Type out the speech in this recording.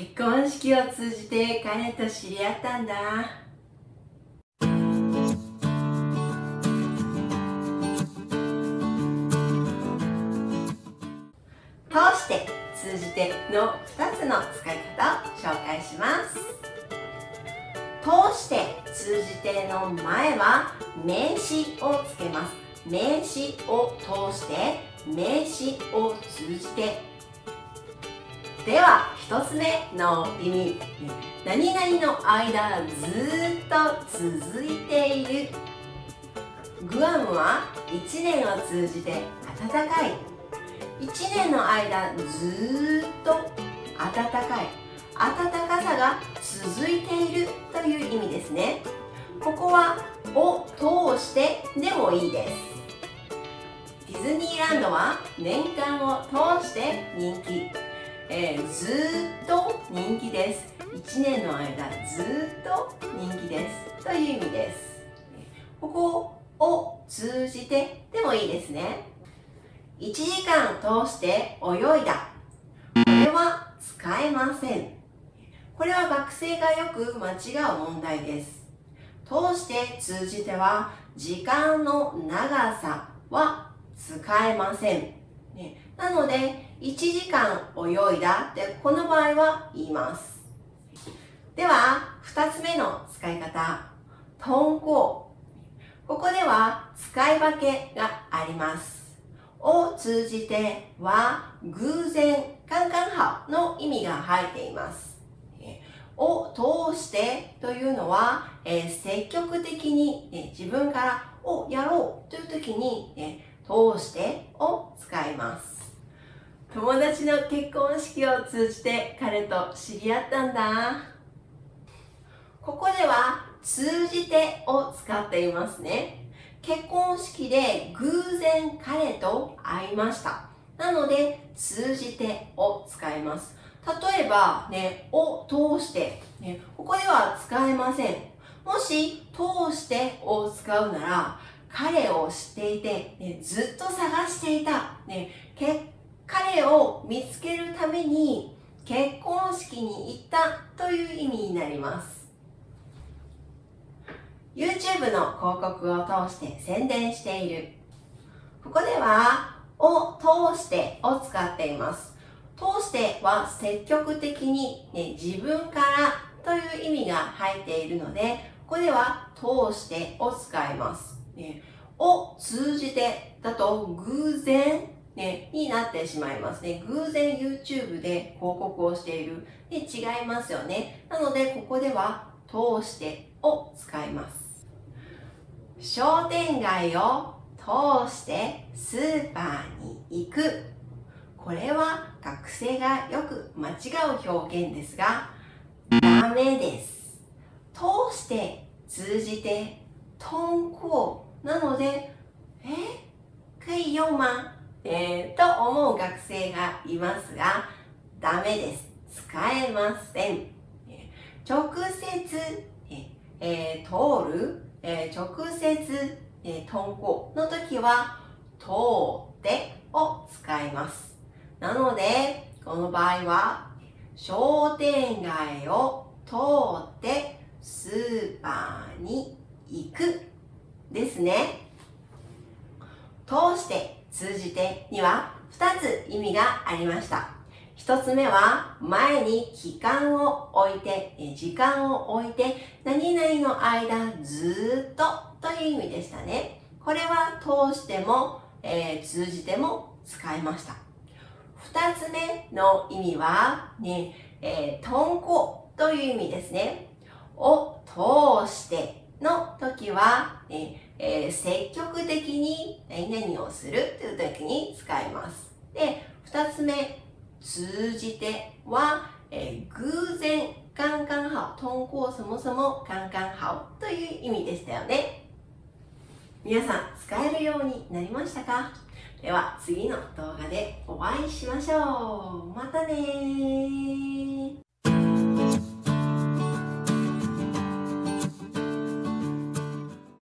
結婚式を通じて彼と知り合ったんだ。通して通じての2つの使い方を紹介します。通して通じての前は名詞をつけます。名詞を通して名詞を通じて。では1つ目の意味何々の間ずっと続いてい。るグアムは1年を通じて暖かい。1年の間ずっと暖かい暖かさが続いているという意味ですね。ここは「を通して」でもいいですディズニーランドは年間を通して人気。えー、ずっと人気です。1年の間ずっと人気です。という意味です。ここを通じてでもいいですね。1時間通して泳いだ。これは使えません。これは学生がよく間違う問題です。通して通じては時間の長さは使えません、なので1時間泳いだってこの場合は言います。では2つ目の使い方。豚行。ここでは使い分けがあります。を通じては偶然カンカンハの意味が入っています。を通してというのは、えー、積極的に、ね、自分からをやろうという時に、ね、通してを使います。友達の結婚式を通じて彼と知り合ったんだ。ここでは通じてを使っていますね。結婚式で偶然彼と会いました。なので通じてを使います。例えばねを通して、ね、ここでは使えません。もし通してを使うなら彼を知っていて、ね、ずっと探していた、ね、彼を見つけるために結婚式に行ったという意味になります。YouTube の広告を通して宣伝している。ここではを通してを使っています。通しては積極的に、ね、自分からという意味が入っているのでここでは通してを使います、ね、を通じてだと偶然ね、になってしまいますね。偶然 YouTube で広告をしている。で、違いますよね。なので、ここでは、通してを使います。商店街を通してスーパーに行く。これは学生がよく間違う表現ですが、ダメです。通して通じて、通行なので、え？可以用吗えー、と思う学生がいますが、ダメです。使えません。直接、えー、通る、えー、直接、えー、通行の時は、通ってを使います。なので、この場合は、商店街を通ってスーパーに行くですね。通して通じてには2つ意味がありました。1つ目は前に期間を置いて、時間を置いて、何々の間ずっとという意味でしたね。これは通しても、えー、通じても使いました。2つ目の意味は、ね、えー、とんこという意味ですね。を通しての時は、ね、えー、積極的に何々をするという時に使います。で、二つ目、通じては、えー、偶然、刚刚好、通过そもそも刚刚好という意味でしたよね。皆さん、使えるようになりましたか？では、次の動画でお会いしましょう。またね